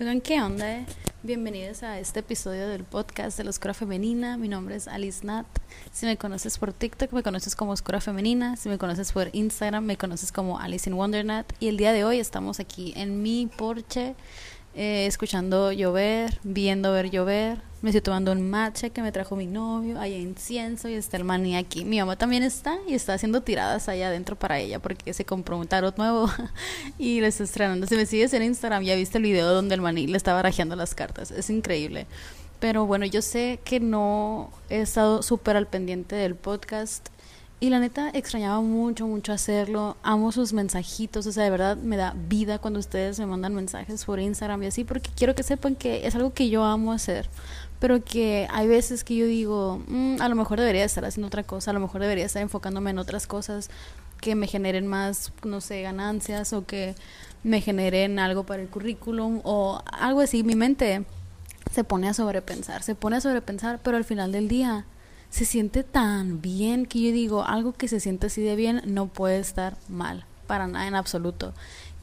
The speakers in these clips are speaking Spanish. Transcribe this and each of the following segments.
Oigan, ¿qué onda? Bienvenidos a este episodio del podcast de la Oscura Femenina. Mi nombre es Alice Nat. Si me conoces por TikTok, me conoces como Oscura Femenina. Si me conoces por Instagram, me conoces como Alice in Wonder Nat. Y el día de hoy estamos aquí en mi porche eh, escuchando llover, viendo ver llover. Me estoy tomando un matcha que me trajo mi novio. Hay incienso y está el maní aquí. Mi mamá también está y está haciendo tiradas allá adentro para ella porque se compró un tarot nuevo y le está estrenando. Si me sigues en Instagram, ya viste el video donde el maní le estaba rajeando las cartas. Es increíble. Pero bueno, yo sé que no he estado súper al pendiente del podcast y la neta extrañaba mucho, mucho hacerlo. Amo sus mensajitos, o sea, de verdad me da vida cuando ustedes me mandan mensajes por Instagram y así, porque quiero que sepan que es algo que yo amo hacer. Pero que hay veces que yo digo, mm, a lo mejor debería estar haciendo otra cosa, a lo mejor debería estar enfocándome en otras cosas que me generen más, no sé, ganancias o que me generen algo para el currículum o algo así. Mi mente se pone a sobrepensar, se pone a sobrepensar, pero al final del día se siente tan bien que yo digo, algo que se siente así de bien no puede estar mal, para nada en absoluto.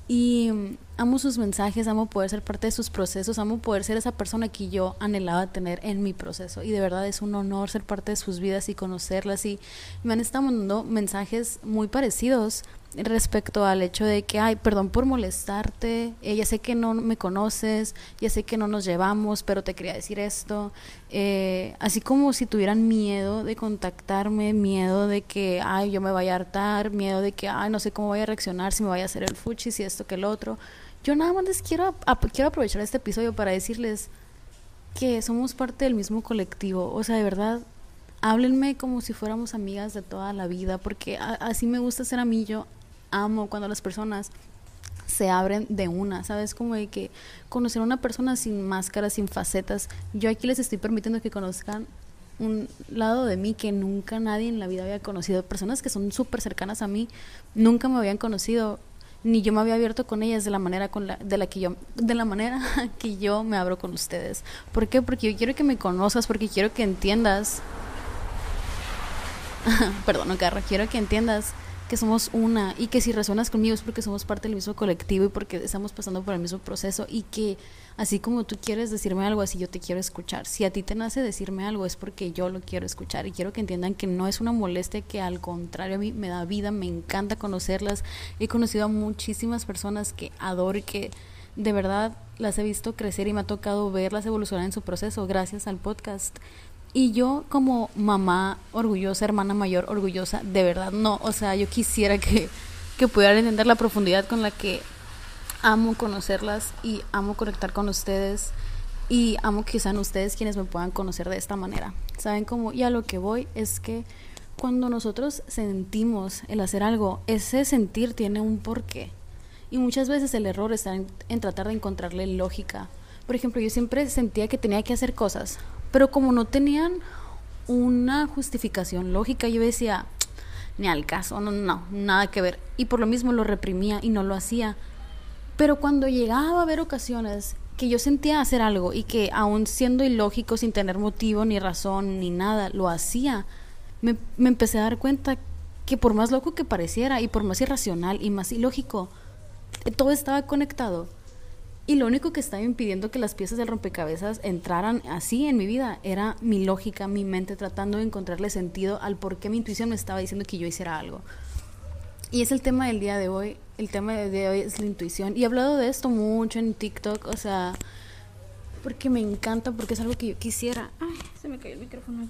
Y amo sus mensajes, amo poder ser parte de sus procesos, amo poder ser esa persona que yo anhelaba tener en mi proceso. Y de verdad es un honor ser parte de sus vidas y conocerlas. Y me han estado mandando mensajes muy parecidos respecto al hecho de que, ay, perdón por molestarte, eh, ya sé que no me conoces, ya sé que no nos llevamos, pero te quería decir esto. Eh, así como si tuvieran miedo de contactarme, miedo de que, ay, yo me vaya a hartar, miedo de que, ay, no sé cómo voy a reaccionar, si me vaya a hacer el fuchi, si esto que el otro. Yo nada más les quiero, quiero aprovechar este episodio para decirles que somos parte del mismo colectivo. O sea, de verdad, háblenme como si fuéramos amigas de toda la vida, porque así me gusta ser a mí. Yo amo cuando las personas se abren de una, ¿sabes? Como de que conocer a una persona sin máscaras, sin facetas. Yo aquí les estoy permitiendo que conozcan un lado de mí que nunca nadie en la vida había conocido. Personas que son súper cercanas a mí, nunca me habían conocido, ni yo me había abierto con ellas de la manera con la, de la que yo, de la manera que yo me abro con ustedes. ¿Por qué? Porque yo quiero que me conozcas, porque quiero que entiendas. Perdón, carro, quiero que entiendas que somos una y que si resuenas conmigo es porque somos parte del mismo colectivo y porque estamos pasando por el mismo proceso y que así como tú quieres decirme algo, así yo te quiero escuchar. Si a ti te nace decirme algo es porque yo lo quiero escuchar y quiero que entiendan que no es una molestia, que al contrario a mí me da vida, me encanta conocerlas. He conocido a muchísimas personas que adoro y que de verdad las he visto crecer y me ha tocado verlas evolucionar en su proceso gracias al podcast. Y yo como mamá orgullosa, hermana mayor orgullosa, de verdad no, o sea, yo quisiera que, que pudieran entender la profundidad con la que amo conocerlas y amo conectar con ustedes y amo que sean ustedes quienes me puedan conocer de esta manera. ¿Saben cómo? Y a lo que voy es que cuando nosotros sentimos el hacer algo, ese sentir tiene un porqué. Y muchas veces el error está en, en tratar de encontrarle lógica. Por ejemplo, yo siempre sentía que tenía que hacer cosas pero como no tenían una justificación lógica, yo decía, ni al caso, no, no, nada que ver. Y por lo mismo lo reprimía y no lo hacía. Pero cuando llegaba a haber ocasiones que yo sentía hacer algo y que aún siendo ilógico, sin tener motivo, ni razón, ni nada, lo hacía, me, me empecé a dar cuenta que por más loco que pareciera y por más irracional y más ilógico, todo estaba conectado y lo único que estaba impidiendo que las piezas del rompecabezas entraran así en mi vida era mi lógica, mi mente tratando de encontrarle sentido al por qué mi intuición me estaba diciendo que yo hiciera algo. Y es el tema del día de hoy. El tema de hoy es la intuición. Y he hablado de esto mucho en TikTok, o sea, porque me encanta, porque es algo que yo quisiera. Ay, se me cayó el micrófono.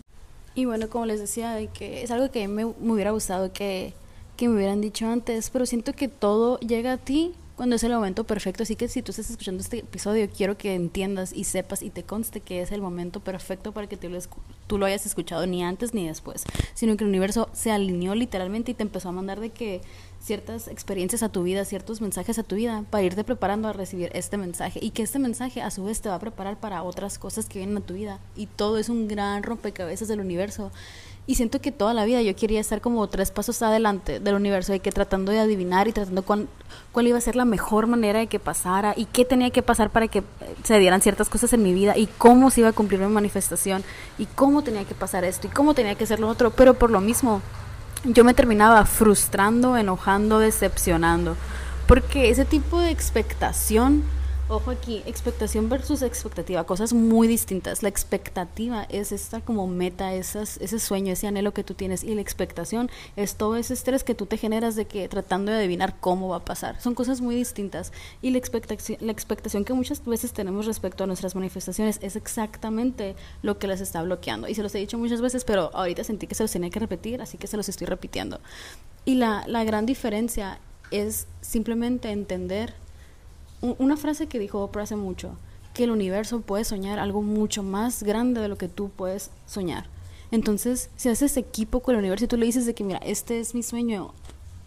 Y bueno, como les decía, de que es algo que me, me hubiera gustado que, que me hubieran dicho antes, pero siento que todo llega a ti cuando es el momento perfecto. Así que si tú estás escuchando este episodio, quiero que entiendas y sepas y te conste que es el momento perfecto para que tú lo, lo hayas escuchado ni antes ni después, sino que el universo se alineó literalmente y te empezó a mandar de que ciertas experiencias a tu vida, ciertos mensajes a tu vida para irte preparando a recibir este mensaje. Y que este mensaje a su vez te va a preparar para otras cosas que vienen a tu vida. Y todo es un gran rompecabezas del universo y siento que toda la vida yo quería estar como tres pasos adelante del universo, de que tratando de adivinar y tratando cuál, cuál iba a ser la mejor manera de que pasara y qué tenía que pasar para que se dieran ciertas cosas en mi vida y cómo se iba a cumplir mi manifestación y cómo tenía que pasar esto y cómo tenía que ser lo otro, pero por lo mismo yo me terminaba frustrando, enojando, decepcionando, porque ese tipo de expectación Ojo aquí, expectación versus expectativa, cosas muy distintas. La expectativa es esta como meta, esas, ese sueño, ese anhelo que tú tienes y la expectación es todo ese estrés que tú te generas de que tratando de adivinar cómo va a pasar. Son cosas muy distintas y la expectación, la expectación que muchas veces tenemos respecto a nuestras manifestaciones es exactamente lo que las está bloqueando. Y se los he dicho muchas veces, pero ahorita sentí que se los tenía que repetir, así que se los estoy repitiendo. Y la, la gran diferencia es simplemente entender una frase que dijo Oprah hace mucho, que el universo puede soñar algo mucho más grande de lo que tú puedes soñar. Entonces, si haces equipo con el universo y tú le dices de que, mira, este es mi sueño,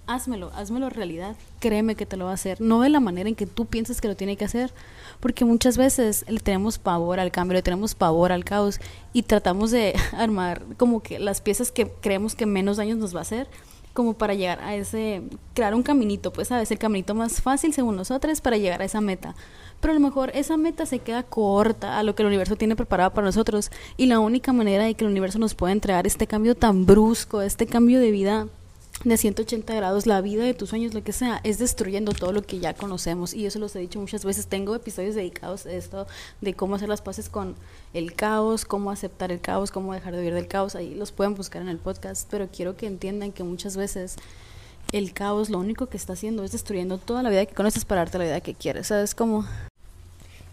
házmelo, házmelo realidad, créeme que te lo va a hacer. No de la manera en que tú piensas que lo tiene que hacer, porque muchas veces le tenemos pavor al cambio, le tenemos pavor al caos y tratamos de armar como que las piezas que creemos que menos daños nos va a hacer como para llegar a ese, crear un caminito, pues sabes, el caminito más fácil según nosotros para llegar a esa meta. Pero a lo mejor esa meta se queda corta a lo que el universo tiene preparado para nosotros y la única manera de que el universo nos pueda entregar este cambio tan brusco, este cambio de vida de 180 grados, la vida de tus sueños, lo que sea, es destruyendo todo lo que ya conocemos. Y eso los he dicho muchas veces. Tengo episodios dedicados a esto, de cómo hacer las paces con el caos, cómo aceptar el caos, cómo dejar de vivir del caos. Ahí los pueden buscar en el podcast. Pero quiero que entiendan que muchas veces el caos lo único que está haciendo es destruyendo toda la vida que conoces para darte la vida que quieres. ¿Sabes cómo?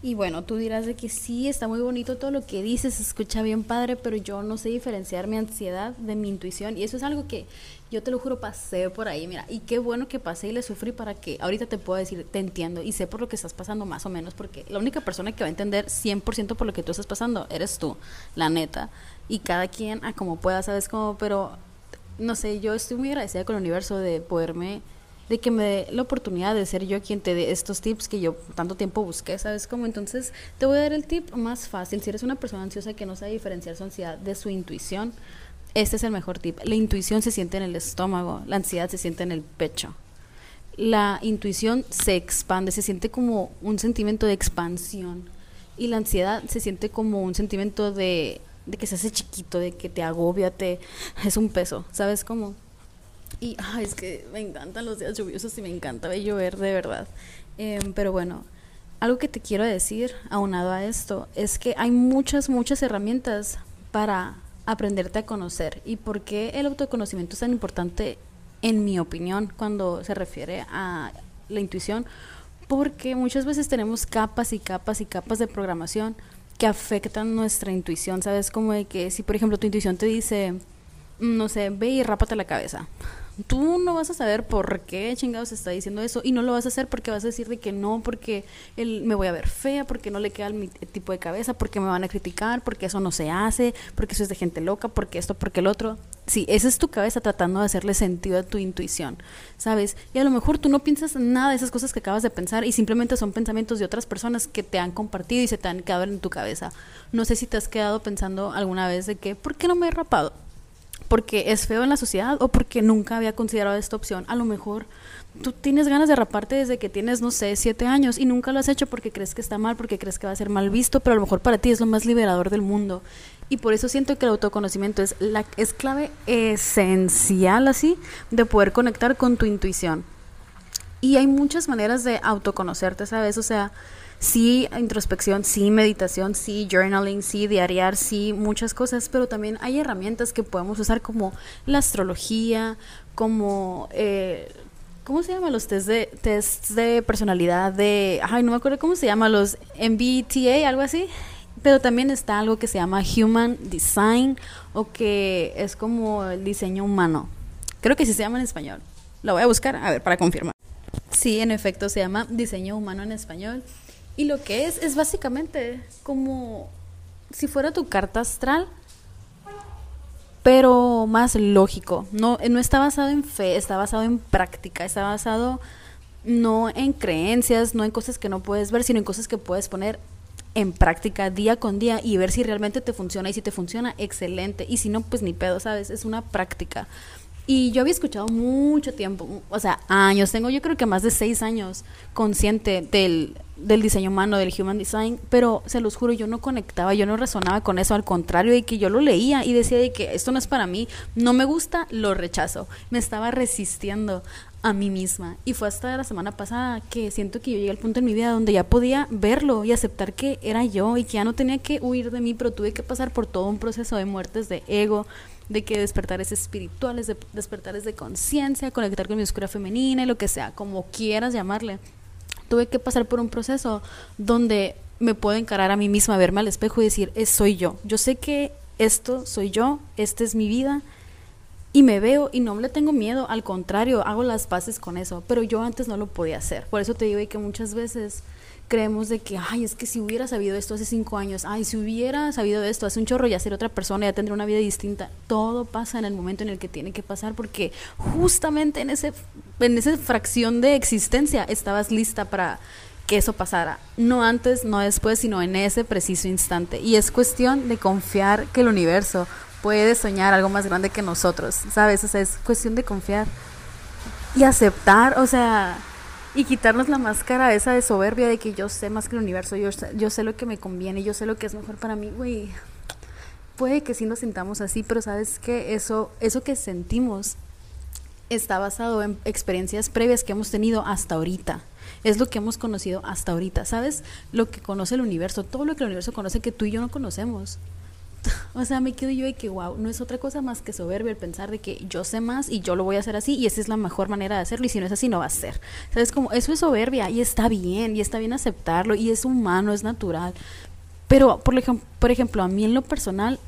Y bueno, tú dirás de que sí, está muy bonito todo lo que dices, se escucha bien padre, pero yo no sé diferenciar mi ansiedad de mi intuición. Y eso es algo que yo te lo juro, pasé por ahí, mira. Y qué bueno que pasé y le sufrí para que ahorita te puedo decir, te entiendo y sé por lo que estás pasando más o menos, porque la única persona que va a entender 100% por lo que tú estás pasando eres tú, la neta. Y cada quien a como pueda, ¿sabes cómo? Pero, no sé, yo estoy muy agradecida con el universo de poderme de que me dé la oportunidad de ser yo quien te dé estos tips que yo tanto tiempo busqué, ¿sabes cómo? Entonces, te voy a dar el tip más fácil. Si eres una persona ansiosa que no sabe diferenciar su ansiedad de su intuición, este es el mejor tip. La intuición se siente en el estómago, la ansiedad se siente en el pecho. La intuición se expande, se siente como un sentimiento de expansión. Y la ansiedad se siente como un sentimiento de, de que se hace chiquito, de que te agobia, te, es un peso, ¿sabes cómo? Y es que me encantan los días lluviosos y me encanta ver llover de verdad. Em, pero bueno, algo que te quiero decir, aunado a esto, es que hay muchas, muchas herramientas para aprenderte a conocer. ¿Y por qué el autoconocimiento es tan importante, en mi opinión, cuando se refiere a la intuición? Porque muchas veces tenemos capas y capas y capas de programación que afectan nuestra intuición. ¿Sabes? Como de que si, por ejemplo, tu intuición te dice, no sé, ve y rápate la cabeza tú no vas a saber por qué chingados está diciendo eso y no lo vas a hacer porque vas a decir de que no, porque él, me voy a ver fea, porque no le queda mi tipo de cabeza, porque me van a criticar, porque eso no se hace, porque eso es de gente loca, porque esto, porque el otro. Sí, esa es tu cabeza tratando de hacerle sentido a tu intuición, ¿sabes? Y a lo mejor tú no piensas nada de esas cosas que acabas de pensar y simplemente son pensamientos de otras personas que te han compartido y se te han quedado en tu cabeza. No sé si te has quedado pensando alguna vez de que, ¿por qué no me he rapado? Porque es feo en la sociedad o porque nunca había considerado esta opción. A lo mejor tú tienes ganas de raparte desde que tienes, no sé, siete años y nunca lo has hecho porque crees que está mal, porque crees que va a ser mal visto, pero a lo mejor para ti es lo más liberador del mundo. Y por eso siento que el autoconocimiento es, la, es clave esencial así de poder conectar con tu intuición. Y hay muchas maneras de autoconocerte, ¿sabes? O sea, sí introspección, sí meditación, sí journaling, sí diariar, sí muchas cosas, pero también hay herramientas que podemos usar como la astrología, como... Eh, ¿Cómo se llaman los test de, test de personalidad de... Ay, no me acuerdo cómo se llama, los MBTA, algo así. Pero también está algo que se llama Human Design o que es como el diseño humano. Creo que sí se llama en español. Lo voy a buscar, a ver, para confirmar. Sí, en efecto, se llama diseño humano en español. Y lo que es, es básicamente como si fuera tu carta astral, pero más lógico. No, no está basado en fe, está basado en práctica, está basado no en creencias, no en cosas que no puedes ver, sino en cosas que puedes poner en práctica día con día y ver si realmente te funciona y si te funciona, excelente. Y si no, pues ni pedo, ¿sabes? Es una práctica. Y yo había escuchado mucho tiempo, o sea, años, tengo yo creo que más de seis años consciente del, del diseño humano, del human design, pero se los juro, yo no conectaba, yo no resonaba con eso, al contrario de que yo lo leía y decía de que esto no es para mí, no me gusta, lo rechazo. Me estaba resistiendo a mí misma. Y fue hasta la semana pasada que siento que yo llegué al punto en mi vida donde ya podía verlo y aceptar que era yo y que ya no tenía que huir de mí, pero tuve que pasar por todo un proceso de muertes de ego, de que despertares espirituales, de despertares de conciencia, conectar con mi oscura femenina y lo que sea, como quieras llamarle. Tuve que pasar por un proceso donde me puedo encarar a mí misma, verme al espejo y decir, es soy yo. Yo sé que esto soy yo, esta es mi vida y me veo y no le tengo miedo, al contrario, hago las paces con eso, pero yo antes no lo podía hacer. Por eso te digo que muchas veces creemos de que, ay, es que si hubiera sabido esto hace cinco años, ay, si hubiera sabido esto hace un chorro, ya ser otra persona, ya tendría una vida distinta. Todo pasa en el momento en el que tiene que pasar, porque justamente en, ese, en esa fracción de existencia estabas lista para que eso pasara. No antes, no después, sino en ese preciso instante. Y es cuestión de confiar que el universo puede soñar algo más grande que nosotros, ¿sabes? O sea, es cuestión de confiar y aceptar, o sea, y quitarnos la máscara esa de soberbia de que yo sé más que el universo, yo, yo sé lo que me conviene, yo sé lo que es mejor para mí, güey. Puede que sí nos sintamos así, pero sabes que eso, eso que sentimos está basado en experiencias previas que hemos tenido hasta ahorita. Es lo que hemos conocido hasta ahorita. ¿Sabes? Lo que conoce el universo, todo lo que el universo conoce que tú y yo no conocemos. O sea, me quedo yo de que, wow, no es otra cosa más que soberbia el pensar de que yo sé más y yo lo voy a hacer así y esa es la mejor manera de hacerlo y si no es así no va a ser. ¿Sabes? Como eso es soberbia y está bien y está bien aceptarlo y es humano, es natural. Pero, por, ejemplo, por ejemplo, a mí en lo personal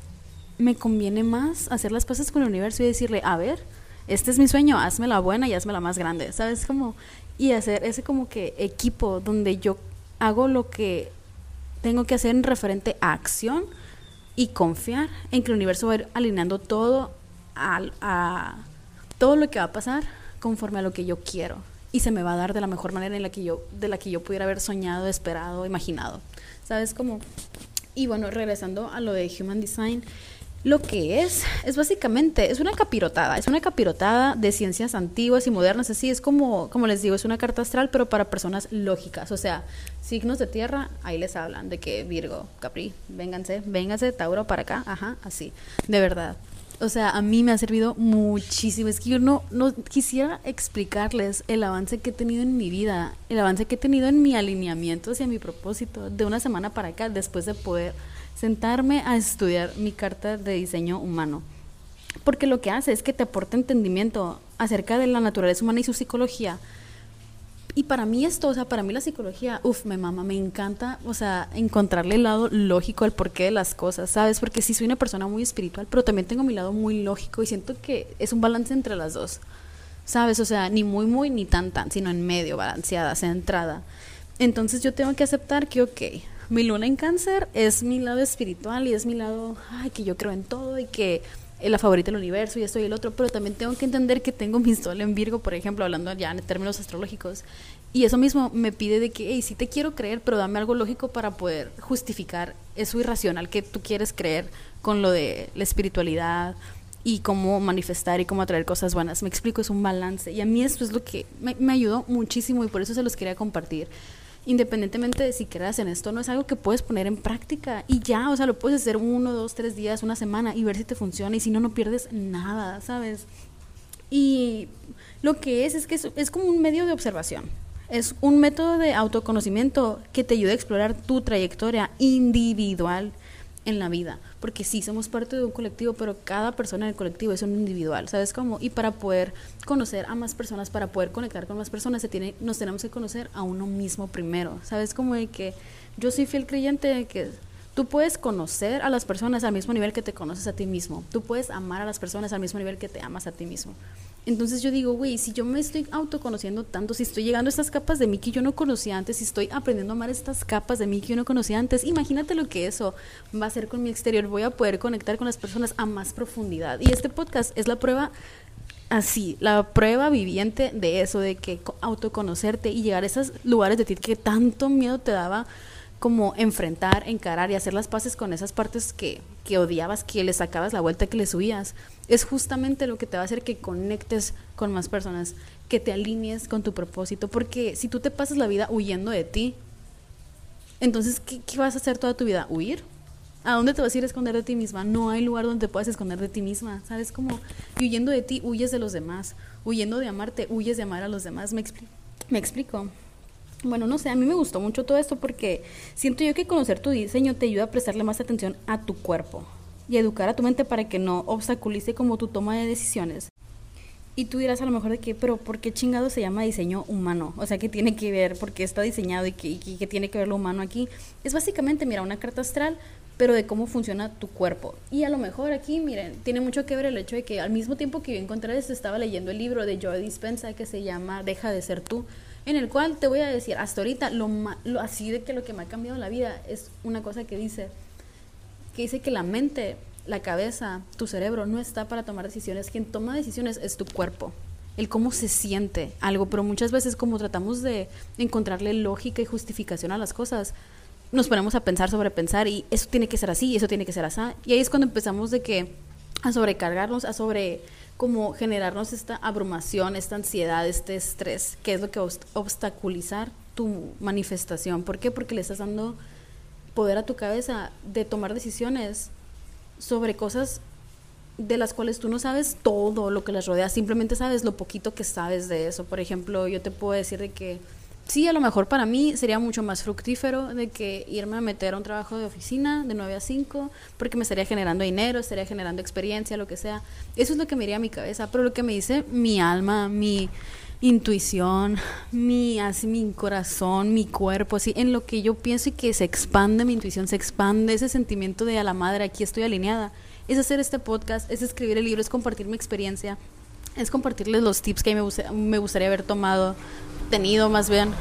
me conviene más hacer las cosas con el universo y decirle, a ver, este es mi sueño, hazme la buena y hazme la más grande, ¿sabes? Como, y hacer ese como que equipo donde yo hago lo que tengo que hacer en referente a acción y confiar en que el universo va a ir alineando todo a, todo lo que va a pasar conforme a lo que yo quiero y se me va a dar de la mejor manera en la que yo de la que yo pudiera haber soñado, esperado, imaginado. ¿Sabes cómo? Y bueno, regresando a lo de Human Design, lo que es, es básicamente, es una capirotada, es una capirotada de ciencias antiguas y modernas, así es como, como les digo, es una carta astral, pero para personas lógicas, o sea, signos de tierra, ahí les hablan de que Virgo, Capri, vénganse, vénganse, Tauro para acá, ajá, así, de verdad. O sea, a mí me ha servido muchísimo. Es que yo no, no quisiera explicarles el avance que he tenido en mi vida, el avance que he tenido en mi alineamiento hacia mi propósito de una semana para acá, después de poder sentarme a estudiar mi carta de diseño humano. Porque lo que hace es que te aporta entendimiento acerca de la naturaleza humana y su psicología. Y para mí esto, o sea, para mí la psicología, uff, me mama, me encanta, o sea, encontrarle el lado lógico al porqué de las cosas, ¿sabes? Porque sí soy una persona muy espiritual, pero también tengo mi lado muy lógico y siento que es un balance entre las dos, ¿sabes? O sea, ni muy, muy, ni tan, tan, sino en medio, balanceada, centrada. Entonces yo tengo que aceptar que, ok, mi luna en cáncer es mi lado espiritual y es mi lado, ay, que yo creo en todo y que la favorita del universo y esto y el otro, pero también tengo que entender que tengo mi sol en Virgo, por ejemplo, hablando ya en términos astrológicos. Y eso mismo me pide de que, hey, sí te quiero creer, pero dame algo lógico para poder justificar eso irracional que tú quieres creer con lo de la espiritualidad y cómo manifestar y cómo atraer cosas buenas. Me explico, es un balance. Y a mí esto es lo que me, me ayudó muchísimo y por eso se los quería compartir independientemente de si creas en esto, no es algo que puedes poner en práctica y ya, o sea, lo puedes hacer uno, dos, tres días, una semana y ver si te funciona y si no, no pierdes nada, ¿sabes? Y lo que es, es que es, como un medio de observación. Es un método de autoconocimiento que te ayuda a explorar tu trayectoria individual en la vida, porque sí somos parte de un colectivo, pero cada persona en el colectivo es un individual, ¿sabes cómo? Y para poder conocer a más personas, para poder conectar con más personas, se tiene, nos tenemos que conocer a uno mismo primero, ¿sabes? Como de que yo soy fiel creyente de que tú puedes conocer a las personas al mismo nivel que te conoces a ti mismo, tú puedes amar a las personas al mismo nivel que te amas a ti mismo. Entonces yo digo, güey, si yo me estoy autoconociendo tanto, si estoy llegando a estas capas de mí que yo no conocía antes, si estoy aprendiendo a amar estas capas de mí que yo no conocía antes, imagínate lo que eso va a hacer con mi exterior. Voy a poder conectar con las personas a más profundidad. Y este podcast es la prueba así, la prueba viviente de eso, de que autoconocerte y llegar a esos lugares de ti que tanto miedo te daba como enfrentar, encarar y hacer las paces con esas partes que, que odiabas, que le sacabas la vuelta, que le subías, es justamente lo que te va a hacer que conectes con más personas, que te alinees con tu propósito, porque si tú te pasas la vida huyendo de ti, entonces, ¿qué, qué vas a hacer toda tu vida? ¿Huir? ¿A dónde te vas a ir a esconder de ti misma? No hay lugar donde te puedas esconder de ti misma, ¿sabes? Como huyendo de ti, huyes de los demás, huyendo de amarte, huyes de amar a los demás, ¿me, expli ¿me explico? Bueno, no sé, a mí me gustó mucho todo esto porque siento yo que conocer tu diseño te ayuda a prestarle más atención a tu cuerpo y educar a tu mente para que no obstaculice como tu toma de decisiones. Y tú dirás a lo mejor de que, pero ¿por qué chingado se llama diseño humano? O sea, ¿qué tiene que ver? ¿Por qué está diseñado y qué, qué tiene que ver lo humano aquí? Es básicamente, mira, una carta astral, pero de cómo funciona tu cuerpo. Y a lo mejor aquí, miren, tiene mucho que ver el hecho de que al mismo tiempo que yo encontré esto, estaba leyendo el libro de Joe Dispenza que se llama Deja de ser tú en el cual te voy a decir, hasta ahorita, lo, así de que lo que me ha cambiado la vida es una cosa que dice, que dice que la mente, la cabeza, tu cerebro no está para tomar decisiones, quien toma decisiones es tu cuerpo, el cómo se siente algo, pero muchas veces como tratamos de encontrarle lógica y justificación a las cosas, nos ponemos a pensar sobre pensar y eso tiene que ser así, eso tiene que ser así, y ahí es cuando empezamos de que a sobrecargarnos, a sobre como generarnos esta abrumación, esta ansiedad, este estrés, que es lo que obstaculizar tu manifestación. ¿Por qué? Porque le estás dando poder a tu cabeza de tomar decisiones sobre cosas de las cuales tú no sabes todo lo que las rodea, simplemente sabes lo poquito que sabes de eso. Por ejemplo, yo te puedo decir de que sí, a lo mejor para mí sería mucho más fructífero de que irme a meter a un trabajo de oficina de 9 a 5, porque me estaría generando dinero, estaría generando experiencia, lo que sea. Eso es lo que me iría a mi cabeza, pero lo que me dice mi alma, mi intuición, mi, así, mi corazón, mi cuerpo, así, en lo que yo pienso y que se expande mi intuición, se expande ese sentimiento de a la madre, aquí estoy alineada, es hacer este podcast, es escribir el libro, es compartir mi experiencia, es compartirles los tips que me, me gustaría haber tomado, tenido más bien.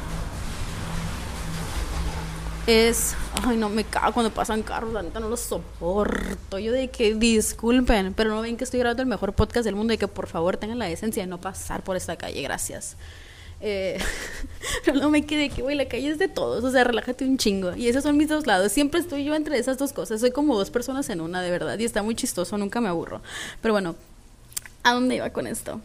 Es, ay no, me cago cuando pasan carros, la neta no los soporto. Yo de que disculpen, pero no ven que estoy grabando el mejor podcast del mundo y que por favor tengan la decencia de no pasar por esta calle, gracias. Eh, no me quede que, güey, la calle es de todos, o sea, relájate un chingo. Y esos son mis dos lados. Siempre estoy yo entre esas dos cosas. Soy como dos personas en una, de verdad. Y está muy chistoso, nunca me aburro. Pero bueno, ¿A dónde iba con esto?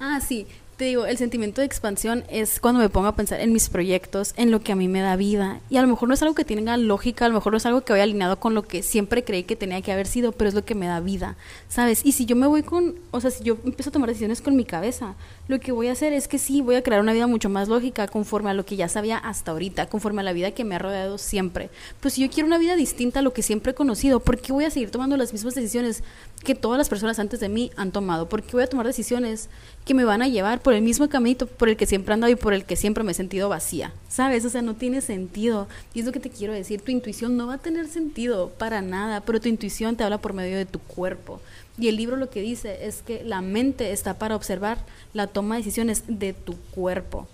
Ah, sí, te digo, el sentimiento de expansión es cuando me pongo a pensar en mis proyectos, en lo que a mí me da vida. Y a lo mejor no es algo que tenga lógica, a lo mejor no es algo que vaya alineado con lo que siempre creí que tenía que haber sido, pero es lo que me da vida, ¿sabes? Y si yo me voy con, o sea, si yo empiezo a tomar decisiones con mi cabeza, lo que voy a hacer es que sí, voy a crear una vida mucho más lógica conforme a lo que ya sabía hasta ahorita, conforme a la vida que me ha rodeado siempre. Pues si yo quiero una vida distinta a lo que siempre he conocido, ¿por qué voy a seguir tomando las mismas decisiones que todas las personas antes de mí han tomado? ¿Por qué voy a tomar decisiones que me van a llevar por el mismo camino por el que siempre he andado y por el que siempre me he sentido vacía. ¿Sabes? O sea, no tiene sentido. Y es lo que te quiero decir, tu intuición no va a tener sentido para nada, pero tu intuición te habla por medio de tu cuerpo. Y el libro lo que dice es que la mente está para observar la toma de decisiones de tu cuerpo.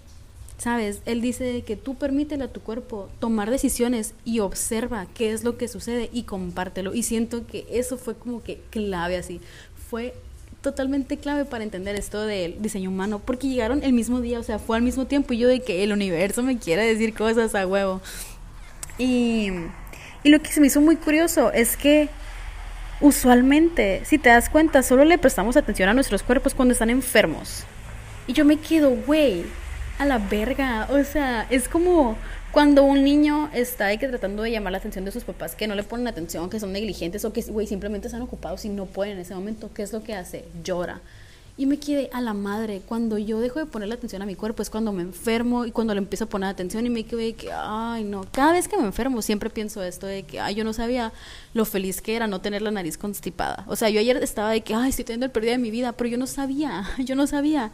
¿Sabes? Él dice que tú permítele a tu cuerpo tomar decisiones y observa qué es lo que sucede y compártelo. Y siento que eso fue como que clave así. Fue totalmente clave para entender esto del diseño humano, porque llegaron el mismo día, o sea, fue al mismo tiempo y yo de que el universo me quiere decir cosas a huevo. Y, y lo que se me hizo muy curioso es que usualmente, si te das cuenta, solo le prestamos atención a nuestros cuerpos cuando están enfermos. Y yo me quedo, güey, a la verga. O sea, es como cuando un niño está que tratando de llamar la atención de sus papás, que no le ponen atención, que son negligentes o que, güey, simplemente están ocupados y no pueden en ese momento, ¿qué es lo que hace? Llora. Y me quedé a la madre. Cuando yo dejo de ponerle atención a mi cuerpo es cuando me enfermo y cuando le empiezo a poner atención y me quedé que, ay, no. Cada vez que me enfermo siempre pienso esto de que, ay, yo no sabía lo feliz que era no tener la nariz constipada. O sea, yo ayer estaba de que, ay, estoy teniendo el pérdida de mi vida, pero yo no sabía, yo no sabía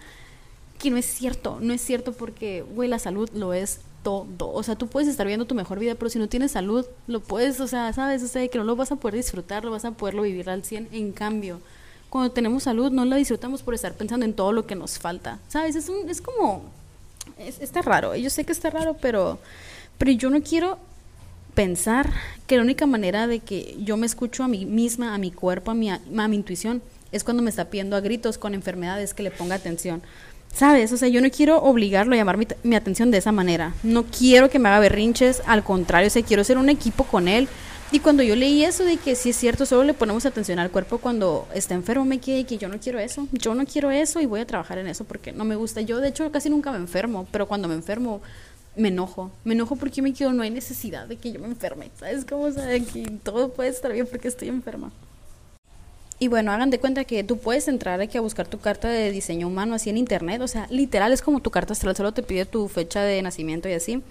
que no es cierto. No es cierto porque, güey, la salud lo es todo. O sea, tú puedes estar viendo tu mejor vida, pero si no tienes salud, lo puedes, o sea, sabes, o sea, que no lo vas a poder disfrutar, lo vas a poderlo vivir al 100. En cambio, cuando tenemos salud, no la disfrutamos por estar pensando en todo lo que nos falta. ¿Sabes? Es, un, es como, está raro. Yo sé que está raro, pero, pero yo no quiero pensar que la única manera de que yo me escucho a mí misma, a mi cuerpo, a mi, a mi intuición, es cuando me está pidiendo a gritos con enfermedades que le ponga atención. ¿Sabes? O sea, yo no quiero obligarlo a llamar mi, mi, atención de esa manera. No quiero que me haga berrinches, al contrario, o sea, quiero ser un equipo con él. Y cuando yo leí eso de que sí es cierto, solo le ponemos atención al cuerpo cuando está enfermo, me quedé que yo no quiero eso. Yo no quiero eso y voy a trabajar en eso porque no me gusta. Yo, de hecho, casi nunca me enfermo, pero cuando me enfermo, me enojo. Me enojo porque me quedo, no hay necesidad de que yo me enferme. ¿Sabes cómo? O que todo puede estar bien porque estoy enferma. Y bueno, hagan de cuenta que tú puedes entrar aquí a buscar tu carta de diseño humano así en internet. O sea, literal es como tu carta astral, solo te pide tu fecha de nacimiento y así.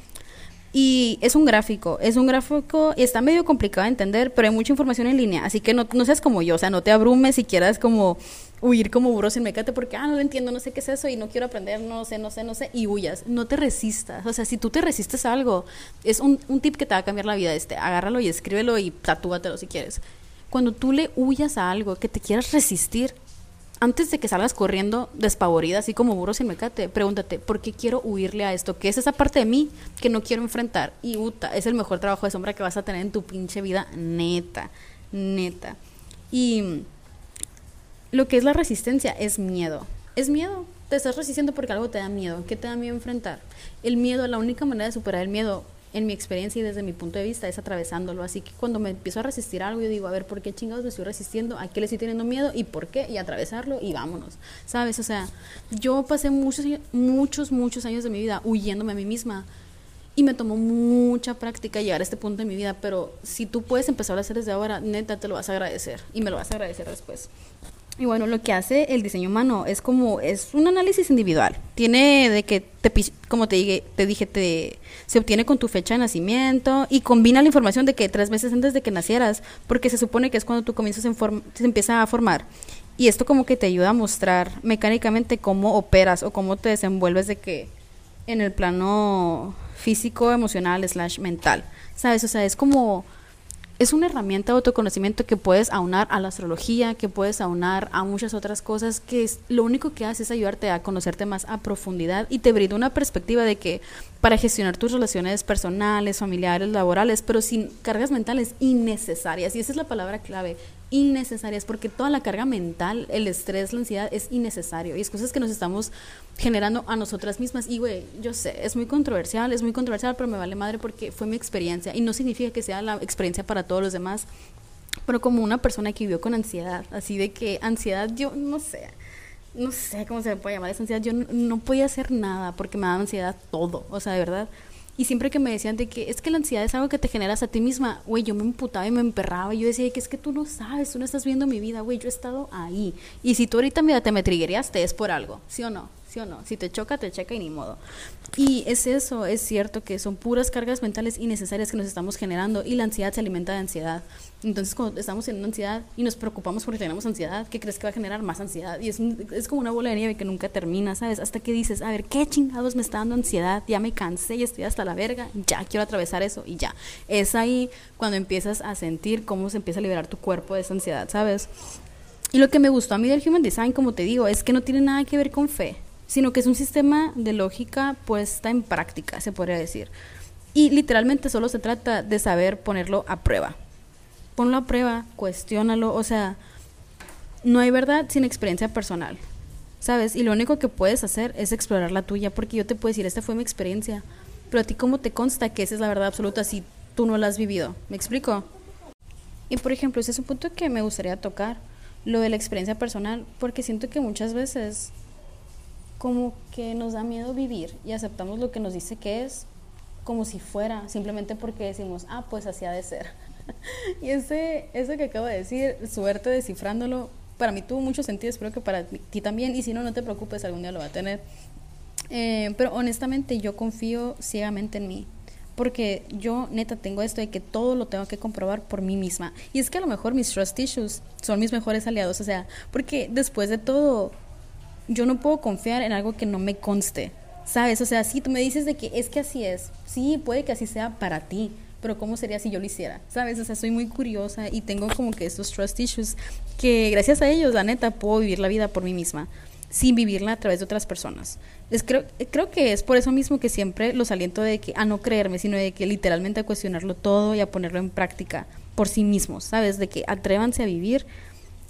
Y es un gráfico, es un gráfico, está medio complicado de entender, pero hay mucha información en línea, así que no, no seas como yo, o sea, no te abrumes si quieras como huir como burro sin mecate porque, ah, no lo entiendo, no sé qué es eso y no quiero aprender, no sé, no sé, no sé, y huyas, no te resistas, o sea, si tú te resistes a algo, es un, un tip que te va a cambiar la vida, este, agárralo y escríbelo y tatúatelo si quieres. Cuando tú le huyas a algo, que te quieras resistir, antes de que salgas corriendo despavorida, así como burro sin mecate, pregúntate, ¿por qué quiero huirle a esto? ¿Qué es esa parte de mí que no quiero enfrentar? Y uta, es el mejor trabajo de sombra que vas a tener en tu pinche vida, neta, neta. Y lo que es la resistencia es miedo. Es miedo. Te estás resistiendo porque algo te da miedo. ¿Qué te da miedo enfrentar? El miedo, la única manera de superar el miedo en mi experiencia y desde mi punto de vista es atravesándolo. Así que cuando me empiezo a resistir algo, yo digo, a ver, ¿por qué chingados me estoy resistiendo? ¿A qué le estoy teniendo miedo? ¿Y por qué? Y atravesarlo y vámonos. ¿Sabes? O sea, yo pasé muchos, muchos, muchos años de mi vida huyéndome a mí misma. Y me tomó mucha práctica llegar a este punto de mi vida, pero si tú puedes empezar a hacer desde ahora, neta, te lo vas a agradecer. Y me lo vas a agradecer después. Y bueno, lo que hace el diseño humano es como, es un análisis individual. Tiene de que, te, como te dije, te dije te, se obtiene con tu fecha de nacimiento y combina la información de que tres meses antes de que nacieras, porque se supone que es cuando tú comienzas en se empieza a formar. Y esto como que te ayuda a mostrar mecánicamente cómo operas o cómo te desenvuelves de que en el plano físico, emocional, slash mental. ¿Sabes? O sea, es como es una herramienta de autoconocimiento que puedes aunar a la astrología, que puedes aunar a muchas otras cosas, que es, lo único que hace es ayudarte a conocerte más a profundidad y te brinda una perspectiva de que para gestionar tus relaciones personales, familiares, laborales, pero sin cargas mentales innecesarias, y esa es la palabra clave, innecesarias, porque toda la carga mental, el estrés, la ansiedad es innecesario y es cosas que nos estamos generando a nosotras mismas. Y güey, yo sé, es muy controversial, es muy controversial, pero me vale madre porque fue mi experiencia y no significa que sea la experiencia para todos los demás, pero como una persona que vivió con ansiedad, así de que ansiedad, yo no sé. No sé cómo se me puede llamar esa ansiedad. Yo no, podía hacer nada porque me daba ansiedad todo. O sea, de verdad y siempre que me decían de que es que la ansiedad es algo que te generas a ti misma, güey, yo me emputaba y me emperraba. Y yo decía que es que tú no sabes, tú no estás viendo mi vida, güey, yo he estado ahí. Y si tú ahorita mira, te me triguerías, es por algo, ¿sí o no? ¿Sí o no? Si te choca, te checa y ni modo. Y es eso, es cierto que son puras cargas mentales innecesarias que nos estamos generando y la ansiedad se alimenta de ansiedad. Entonces, cuando estamos en ansiedad y nos preocupamos porque tenemos ansiedad, ¿qué crees que va a generar más ansiedad? Y es, es como una bola de nieve que nunca termina, ¿sabes? Hasta que dices, a ver, ¿qué chingados me está dando ansiedad? Ya me cansé y estoy hasta la verga, ya quiero atravesar eso y ya. Es ahí cuando empiezas a sentir cómo se empieza a liberar tu cuerpo de esa ansiedad, ¿sabes? Y lo que me gustó a mí del Human Design, como te digo, es que no tiene nada que ver con fe sino que es un sistema de lógica puesta en práctica, se podría decir. Y literalmente solo se trata de saber ponerlo a prueba. Ponlo a prueba, cuestiónalo, o sea, no hay verdad sin experiencia personal, ¿sabes? Y lo único que puedes hacer es explorar la tuya, porque yo te puedo decir, esta fue mi experiencia, pero a ti cómo te consta que esa es la verdad absoluta si tú no la has vivido, ¿me explico? Y por ejemplo, ese es un punto que me gustaría tocar, lo de la experiencia personal, porque siento que muchas veces como que nos da miedo vivir y aceptamos lo que nos dice que es como si fuera, simplemente porque decimos, ah, pues así ha de ser. y ese, eso que acabo de decir, suerte descifrándolo, para mí tuvo mucho sentido, espero que para ti también, y si no, no te preocupes, algún día lo va a tener. Eh, pero honestamente yo confío ciegamente en mí, porque yo neta tengo esto de que todo lo tengo que comprobar por mí misma. Y es que a lo mejor mis trust issues son mis mejores aliados, o sea, porque después de todo, yo no puedo confiar en algo que no me conste. ¿Sabes? O sea, si tú me dices de que es que así es, sí, puede que así sea para ti, pero ¿cómo sería si yo lo hiciera? ¿Sabes? O sea, soy muy curiosa y tengo como que estos trust issues que gracias a ellos, la neta, puedo vivir la vida por mí misma, sin vivirla a través de otras personas. Es, creo, creo que es por eso mismo que siempre los aliento de que a no creerme, sino de que literalmente a cuestionarlo todo y a ponerlo en práctica por sí mismos, ¿sabes? De que atrévanse a vivir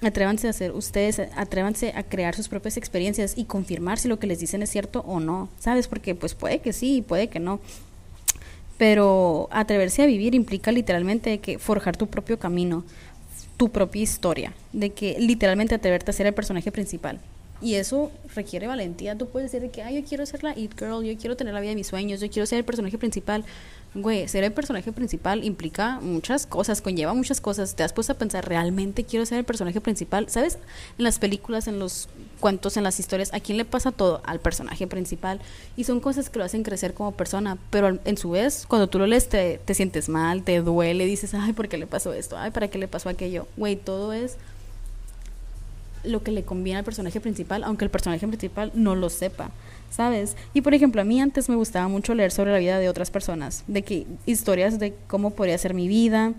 atrévanse a hacer ustedes, atrévanse a crear sus propias experiencias y confirmar si lo que les dicen es cierto o no, ¿sabes? Porque pues puede que sí, puede que no. Pero atreverse a vivir implica literalmente que forjar tu propio camino, tu propia historia, de que literalmente atreverte a ser el personaje principal. Y eso requiere valentía. Tú puedes decir que, ay, yo quiero ser la It Girl, yo quiero tener la vida de mis sueños, yo quiero ser el personaje principal. Güey, ser el personaje principal implica muchas cosas, conlleva muchas cosas. Te has puesto a pensar, ¿realmente quiero ser el personaje principal? ¿Sabes? En las películas, en los cuentos, en las historias, ¿a quién le pasa todo? Al personaje principal. Y son cosas que lo hacen crecer como persona. Pero en su vez, cuando tú lo lees, te, te sientes mal, te duele, dices, ay, ¿por qué le pasó esto? Ay, ¿para qué le pasó aquello? Güey, todo es lo que le conviene al personaje principal, aunque el personaje principal no lo sepa, ¿sabes? Y por ejemplo, a mí antes me gustaba mucho leer sobre la vida de otras personas, de que historias de cómo podría ser mi vida.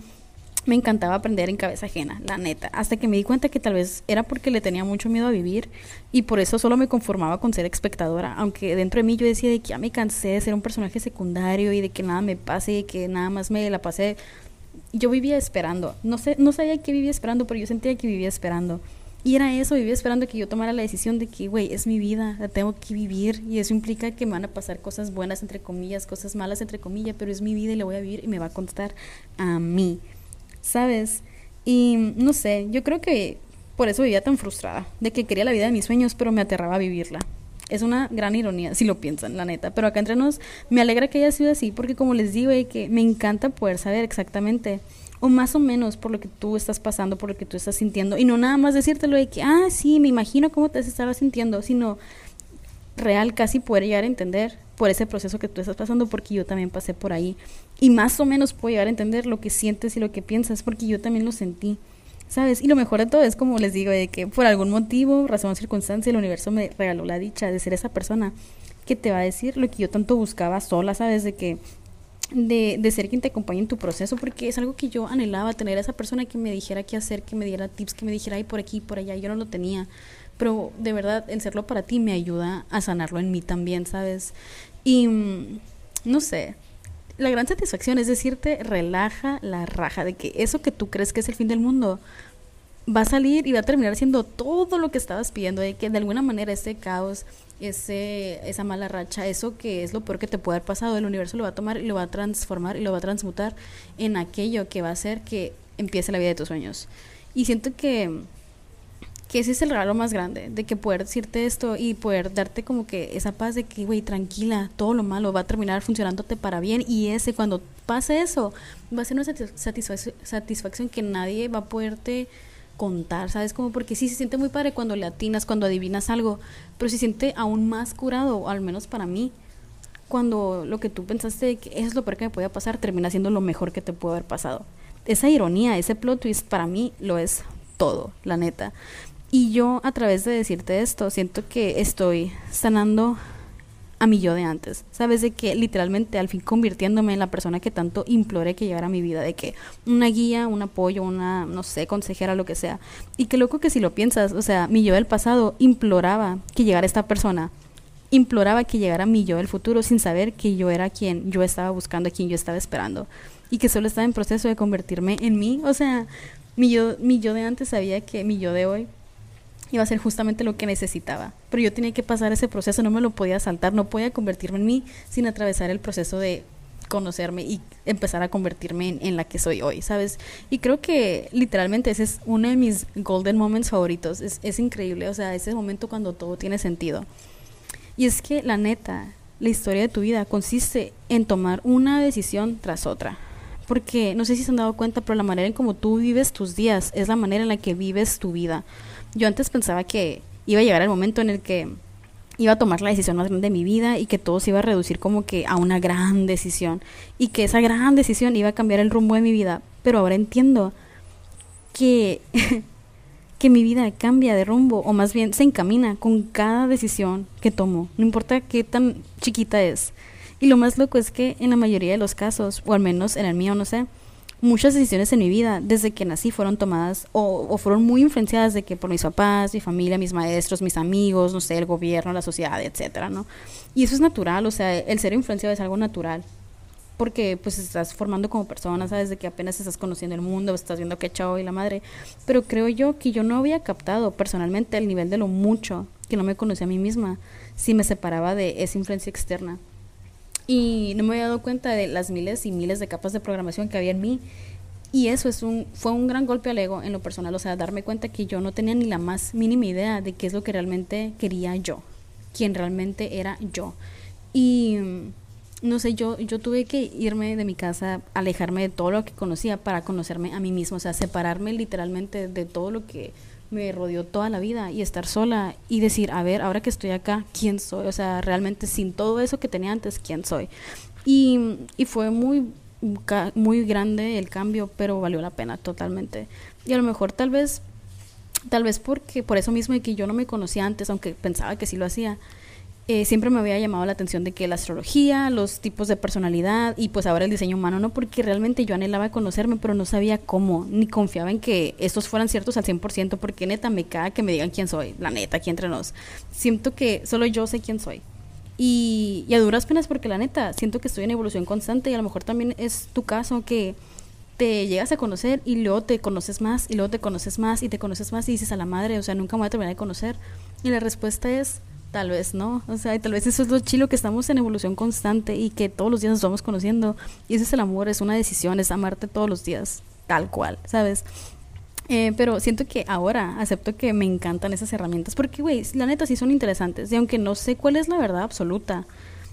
Me encantaba aprender en cabeza ajena, la neta, hasta que me di cuenta que tal vez era porque le tenía mucho miedo a vivir y por eso solo me conformaba con ser espectadora, aunque dentro de mí yo decía de que ya me cansé de ser un personaje secundario y de que nada me pase y que nada más me la pasé. Yo vivía esperando, no sé, no sabía qué vivía esperando, pero yo sentía que vivía esperando. Y era eso, vivía esperando que yo tomara la decisión de que, güey, es mi vida, la tengo que vivir y eso implica que me van a pasar cosas buenas, entre comillas, cosas malas, entre comillas, pero es mi vida y la voy a vivir y me va a contar a mí, ¿sabes? Y no sé, yo creo que por eso vivía tan frustrada, de que quería la vida de mis sueños, pero me aterraba vivirla. Es una gran ironía, si lo piensan, la neta. Pero acá entre nos, me alegra que haya sido así, porque como les digo, que me encanta poder saber exactamente o más o menos por lo que tú estás pasando, por lo que tú estás sintiendo, y no nada más decírtelo de que, ah, sí, me imagino cómo te estabas sintiendo, sino real casi poder llegar a entender por ese proceso que tú estás pasando, porque yo también pasé por ahí, y más o menos puedo llegar a entender lo que sientes y lo que piensas, porque yo también lo sentí. ¿Sabes? Y lo mejor de todo es como les digo, de que por algún motivo, razón o circunstancia, el universo me regaló la dicha de ser esa persona que te va a decir lo que yo tanto buscaba sola, ¿sabes? De que de, de, ser quien te acompañe en tu proceso, porque es algo que yo anhelaba, tener a esa persona que me dijera qué hacer, que me diera tips, que me dijera, ay, por aquí, por allá, yo no lo tenía, pero de verdad, el serlo para ti me ayuda a sanarlo en mí también, ¿sabes? Y mm, no sé, la gran satisfacción es decirte, relaja la raja, de que eso que tú crees que es el fin del mundo, va a salir y va a terminar siendo todo lo que estabas pidiendo, de que de alguna manera ese caos, ese, esa mala racha, eso que es lo peor que te puede haber pasado, el universo lo va a tomar y lo va a transformar y lo va a transmutar en aquello que va a hacer que empiece la vida de tus sueños. Y siento que, que ese es el regalo más grande, de que poder decirte esto y poder darte como que esa paz de que, güey, tranquila, todo lo malo va a terminar funcionándote para bien y ese, cuando pase eso, va a ser una satisfacción que nadie va a poderte contar, ¿sabes? Como porque sí se siente muy padre cuando le atinas, cuando adivinas algo, pero se siente aún más curado, al menos para mí, cuando lo que tú pensaste que es lo peor que me podía pasar termina siendo lo mejor que te puede haber pasado. Esa ironía, ese plot twist para mí lo es todo, la neta. Y yo a través de decirte esto, siento que estoy sanando a mi yo de antes. Sabes de que literalmente al fin convirtiéndome en la persona que tanto imploré que llegara a mi vida, de que una guía, un apoyo, una, no sé, consejera, lo que sea. Y qué loco que si lo piensas, o sea, mi yo del pasado imploraba que llegara esta persona. Imploraba que llegara mi yo del futuro sin saber que yo era quien yo estaba buscando, a quien yo estaba esperando. Y que solo estaba en proceso de convertirme en mí. O sea, mi yo, mi yo de antes sabía que mi yo de hoy iba a ser justamente lo que necesitaba. Pero yo tenía que pasar ese proceso, no me lo podía saltar, no podía convertirme en mí sin atravesar el proceso de conocerme y empezar a convertirme en, la que soy hoy, ¿sabes? Y creo que literalmente ese es uno de mis golden moments favoritos, es, es increíble, o sea, ese momento cuando todo tiene sentido. Y es que la neta, la historia de tu vida consiste en tomar una decisión tras otra. Porque no sé si se han dado cuenta, pero la manera en como tú vives tus días es la manera en la que vives tu vida. Yo antes pensaba que iba a llegar el momento en el que iba a tomar la decisión más grande de mi vida y que todo se iba a reducir como que a una gran decisión y que esa gran decisión iba a cambiar el rumbo de mi vida. Pero ahora entiendo que, que mi vida cambia de rumbo o más bien se encamina con cada decisión que tomo, no importa qué tan chiquita es. Y lo más loco es que en la mayoría de los casos, o al menos en el mío, no sé, muchas decisiones en mi vida desde que nací fueron tomadas o, fueron muy influenciadas de que por mis papás, mi familia, mis maestros, mis amigos, no sé, el gobierno, la sociedad, etcétera, ¿no? Y eso es natural, o sea, el ser influenciado es algo natural. porque pues estás formando como persona, sabes de que apenas estás conociendo el mundo, estás viendo que chavo y la madre, pero creo yo que yo no había captado personalmente el nivel de lo mucho que no me conocía a mí misma si me separaba de esa influencia externa. Y no me había dado cuenta de las miles y miles de capas de programación que había en mí. Y eso es un, fue un gran golpe al ego en lo personal, o sea, darme cuenta que yo no tenía ni la más mínima idea de qué es lo que realmente quería yo, quién realmente era yo. Y no sé, yo, yo tuve que irme de mi casa, alejarme de todo lo que conocía para conocerme a mí mismo, o sea, separarme literalmente de todo lo que me rodeó toda la vida y estar sola y decir, a ver, ahora que estoy acá, ¿quién soy? O sea, realmente sin todo eso que tenía antes, ¿quién soy? Y, y fue muy, muy grande el cambio, pero valió la pena totalmente. Y a lo mejor tal vez, tal vez porque por eso mismo de que yo no me conocía antes, aunque pensaba que sí lo hacía, eh, siempre me había llamado la atención de que la astrología, los tipos de personalidad y pues ahora el diseño humano, no porque realmente yo anhelaba conocerme, pero no sabía cómo, ni confiaba en que estos fueran ciertos al 100%, porque neta me caga que me digan quién soy, la neta, aquí entre nos. Siento que solo yo sé quién soy. Y, y a duras penas porque la neta, siento que estoy en evolución constante y a lo mejor también es tu caso que te llegas a conocer y luego te conoces más y luego te conoces más y te conoces más y dices a la madre, o sea, nunca me voy a terminar de conocer. Y la respuesta es tal vez no, o sea, tal vez eso es lo chilo que estamos en evolución constante y que todos los días nos vamos conociendo y ese es el amor, es una decisión, es amarte todos los días, tal cual, ¿sabes? Eh, pero siento que ahora acepto que me encantan esas herramientas porque, güey, la neta sí son interesantes y aunque no sé cuál es la verdad absoluta,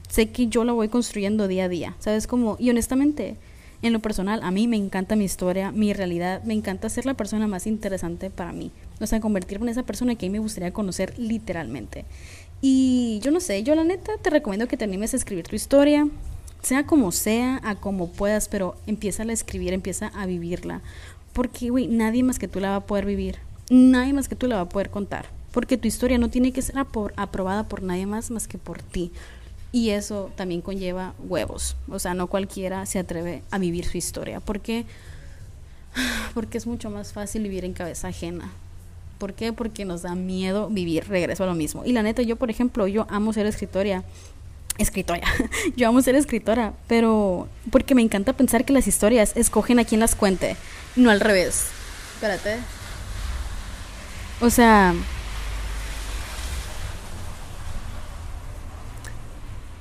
sé que yo la voy construyendo día a día, ¿sabes? Como, y honestamente, en lo personal, a mí me encanta mi historia, mi realidad, me encanta ser la persona más interesante para mí. O sea, convertirme en esa persona que a mí me gustaría conocer literalmente. Y yo no sé, yo la neta te recomiendo que te animes a escribir tu historia, sea como sea, a como puedas, pero empieza a escribir, empieza a vivirla. Porque, güey, nadie más que tú la va a poder vivir. Nadie más que tú la va a poder contar. Porque tu historia no tiene que ser aprobada por nadie más más que por ti. Y eso también conlleva huevos. O sea, no cualquiera se atreve a vivir su historia. Porque, porque es mucho más fácil vivir en cabeza ajena. ¿Por qué? Porque nos da miedo vivir, regreso a lo mismo. Y la neta, yo, por ejemplo, yo amo ser escritora. Escritora. yo amo ser escritora, pero porque me encanta pensar que las historias escogen a quien las cuente, no al revés. Espérate. O sea,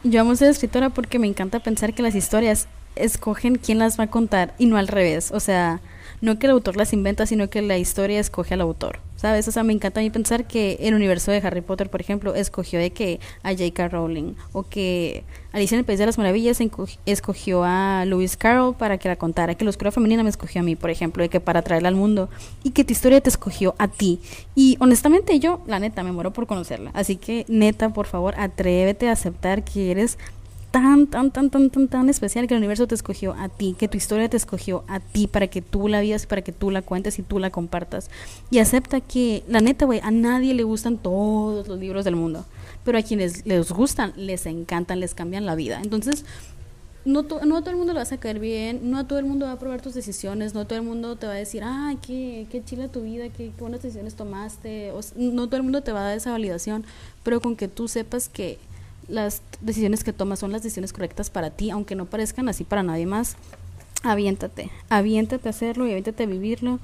yo amo ser escritora porque me encanta pensar que las historias escogen quién las va a contar y no al revés. O sea, no que el autor las inventa, sino que la historia escoge al autor. ¿Sabes? O sea, me encanta a mí pensar que el universo de Harry Potter, por ejemplo, escogió de que a J.K. Rowling o que Alicia en el País de las Maravillas escogió a Lewis Carroll para que la contara, que la oscura femenina me escogió a mí, por ejemplo, de que para traerla al mundo y que tu historia te escogió a ti. Y honestamente yo, la neta, me muero por conocerla. Así que neta, por favor, atrévete a aceptar que eres tan, tan, tan, tan, tan, tan especial que el universo te escogió a ti, que tu historia te escogió a ti para que tú la vivas, para que tú la cuentes y tú la compartas. Y acepta que, la neta, güey, a nadie le gustan todos los libros del mundo, pero a quienes les gustan, les encantan, les cambian la vida. Entonces, no, no a todo el mundo le vas a caer bien, no a todo el mundo va a aprobar tus decisiones, no todo el mundo te va a decir, ay, qué, qué chila tu vida, qué, qué buenas decisiones tomaste, no todo el mundo te va a dar esa validación, pero con que tú sepas que las decisiones que tomas son las decisiones correctas para ti, aunque no parezcan así para nadie más. Aviéntate, aviéntate a hacerlo y aviéntate a vivirlo.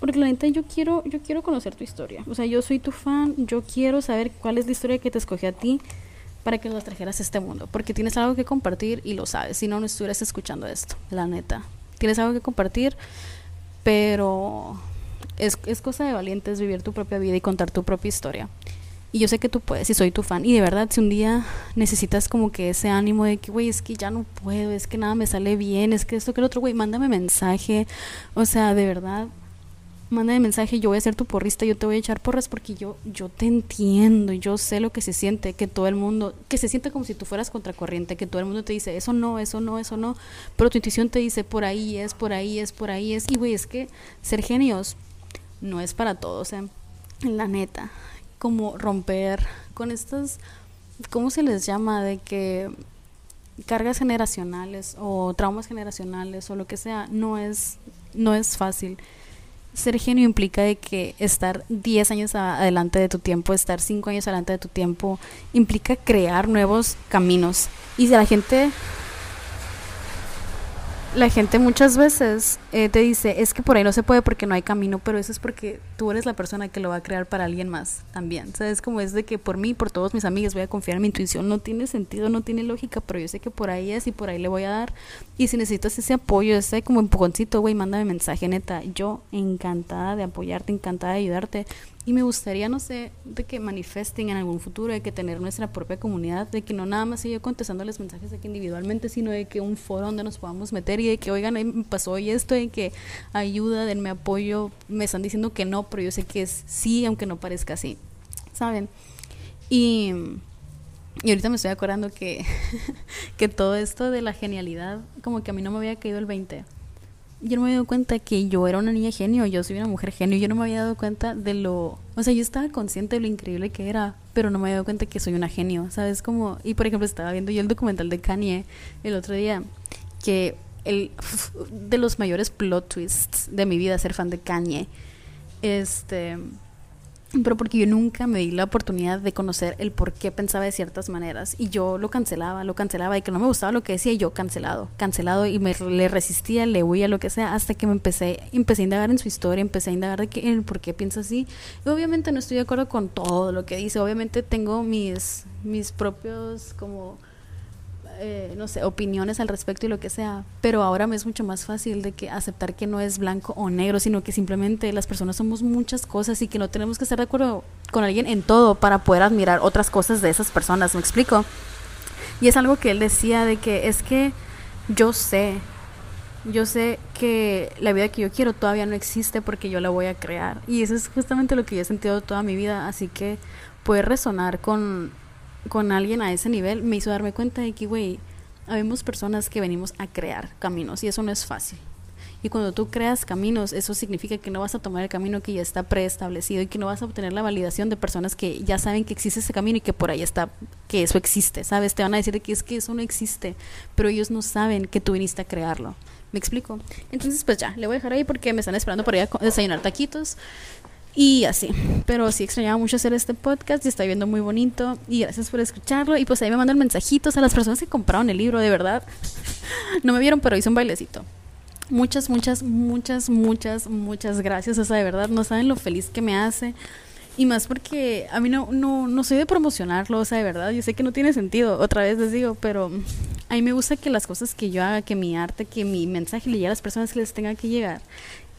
Porque la neta yo quiero, yo quiero conocer tu historia. O sea, yo soy tu fan, yo quiero saber cuál es la historia que te escogí a ti para que nos trajeras a este mundo. Porque tienes algo que compartir y lo sabes. Si no, no estuvieras escuchando esto, la neta. Tienes algo que compartir, pero es, es cosa de valientes vivir tu propia vida y contar tu propia historia. Y yo sé que tú puedes y soy tu fan. Y de verdad, si un día necesitas como que ese ánimo de que, güey, es que ya no puedo, es que nada me sale bien, es que esto, que el otro, güey, mándame mensaje. O sea, de verdad, mándame mensaje, yo voy a ser tu porrista, yo te voy a echar porras porque yo, yo te entiendo, yo sé lo que se siente, que todo el mundo, que se siente como si tú fueras contracorriente, que todo el mundo te dice, eso no, eso no, eso no, pero tu intuición te dice, por ahí es, por ahí es, por ahí es. Y, güey, es que ser genios no es para todos, ¿eh? La neta como romper con estas, ¿cómo se les llama? De que cargas generacionales o traumas generacionales o lo que sea, no es, no es fácil. Ser genio implica de que estar 10 años adelante de tu tiempo, estar 5 años adelante de tu tiempo, implica crear nuevos caminos. Y si la gente la gente muchas veces eh, te dice, es que por ahí no se puede porque no hay camino, pero eso es porque tú eres la persona que lo va a crear para alguien más también. ¿Sabes? Como es de que por mí, por todos mis amigos, voy a confiar en mi intuición. No tiene sentido, no tiene lógica, pero yo sé que por ahí es y por ahí le voy a dar. Y si necesitas ese apoyo, ese como empujoncito, güey, mándame mensaje, neta. Yo encantada de apoyarte, encantada de ayudarte. Y me gustaría, no sé, de que manifiesten en algún futuro, de que tener nuestra propia comunidad, de que no nada más siga contestándoles mensajes aquí individualmente, sino de que un foro donde nos podamos meter y de que, oigan, ahí me pasó y esto, de que ayuda, denme apoyo, me están diciendo que no, pero yo sé que es sí, aunque no parezca así, ¿saben? Y, y ahorita me estoy acordando que, que todo esto de la genialidad, como que a mí no me había caído el 20 yo no me había dado cuenta que yo era una niña genio, yo soy una mujer genio, yo no me había dado cuenta de lo, o sea, yo estaba consciente de lo increíble que era, pero no me había dado cuenta que soy una genio, ¿sabes? Como, y por ejemplo, estaba viendo yo el documental de Kanye el otro día, que el de los mayores plot twists de mi vida ser fan de Kanye, este pero porque yo nunca me di la oportunidad de conocer el por qué pensaba de ciertas maneras y yo lo cancelaba, lo cancelaba y que no me gustaba lo que decía yo cancelado, cancelado y me le resistía, le huía, lo que sea, hasta que me empecé, empecé a indagar en su historia, empecé a indagar de qué, el por qué piensa así. Y obviamente no estoy de acuerdo con todo lo que dice, obviamente tengo mis, mis propios como eh, no sé, opiniones al respecto y lo que sea, pero ahora me es mucho más fácil de que aceptar que no es blanco o negro, sino que simplemente las personas somos muchas cosas y que no tenemos que estar de acuerdo con alguien en todo para poder admirar otras cosas de esas personas, ¿me explico? Y es algo que él decía de que es que yo sé, yo sé que la vida que yo quiero todavía no existe porque yo la voy a crear. Y eso es justamente lo que yo he sentido toda mi vida, así que puede resonar con con alguien a ese nivel me hizo darme cuenta de que, güey, habemos personas que venimos a crear caminos y eso no es fácil. Y cuando tú creas caminos, eso significa que no vas a tomar el camino que ya está preestablecido y que no vas a obtener la validación de personas que ya saben que existe ese camino y que por ahí está, que eso existe, ¿sabes? Te van a decir que es que eso no existe, pero ellos no saben que tú viniste a crearlo. ¿Me explico? Entonces, pues ya, le voy a dejar ahí porque me están esperando para ir a desayunar taquitos. Y así, pero sí extrañaba mucho hacer este podcast y está viendo muy bonito y gracias por escucharlo y pues ahí me mandan mensajitos a las personas que compraron el libro, de verdad. No me vieron, pero hice un bailecito. Muchas, muchas, muchas, muchas, muchas gracias, o sea, de verdad no saben lo feliz que me hace. Y más porque a mí no, no, no soy de promocionarlo, o sea, de verdad, yo sé que no tiene sentido, otra vez les digo, pero a mí me gusta que las cosas que yo haga, que mi arte, que mi mensaje le llegue a las personas que les tenga que llegar.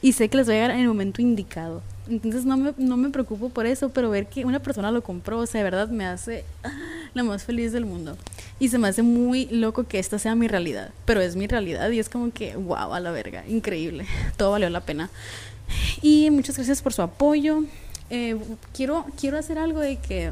Y sé que les va a llegar en el momento indicado. Entonces no me, no me preocupo por eso, pero ver que una persona lo compró, o sea, de verdad me hace la más feliz del mundo. Y se me hace muy loco que esta sea mi realidad, pero es mi realidad y es como que, wow, a la verga, increíble, todo valió la pena. Y muchas gracias por su apoyo. Eh, quiero, quiero hacer algo de que,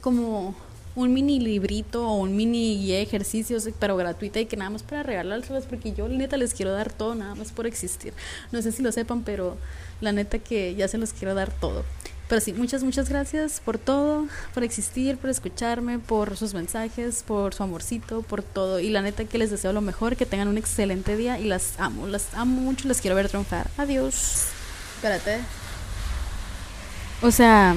como un mini librito o un mini guía de ejercicios, pero gratuita y que nada más para regalárselos, porque yo neta les quiero dar todo, nada más por existir. No sé si lo sepan, pero la neta que ya se los quiero dar todo. Pero sí, muchas, muchas gracias por todo, por existir, por escucharme, por sus mensajes, por su amorcito, por todo. Y la neta que les deseo lo mejor, que tengan un excelente día y las amo, las amo mucho, les quiero ver triunfar. Adiós. Espérate. O sea...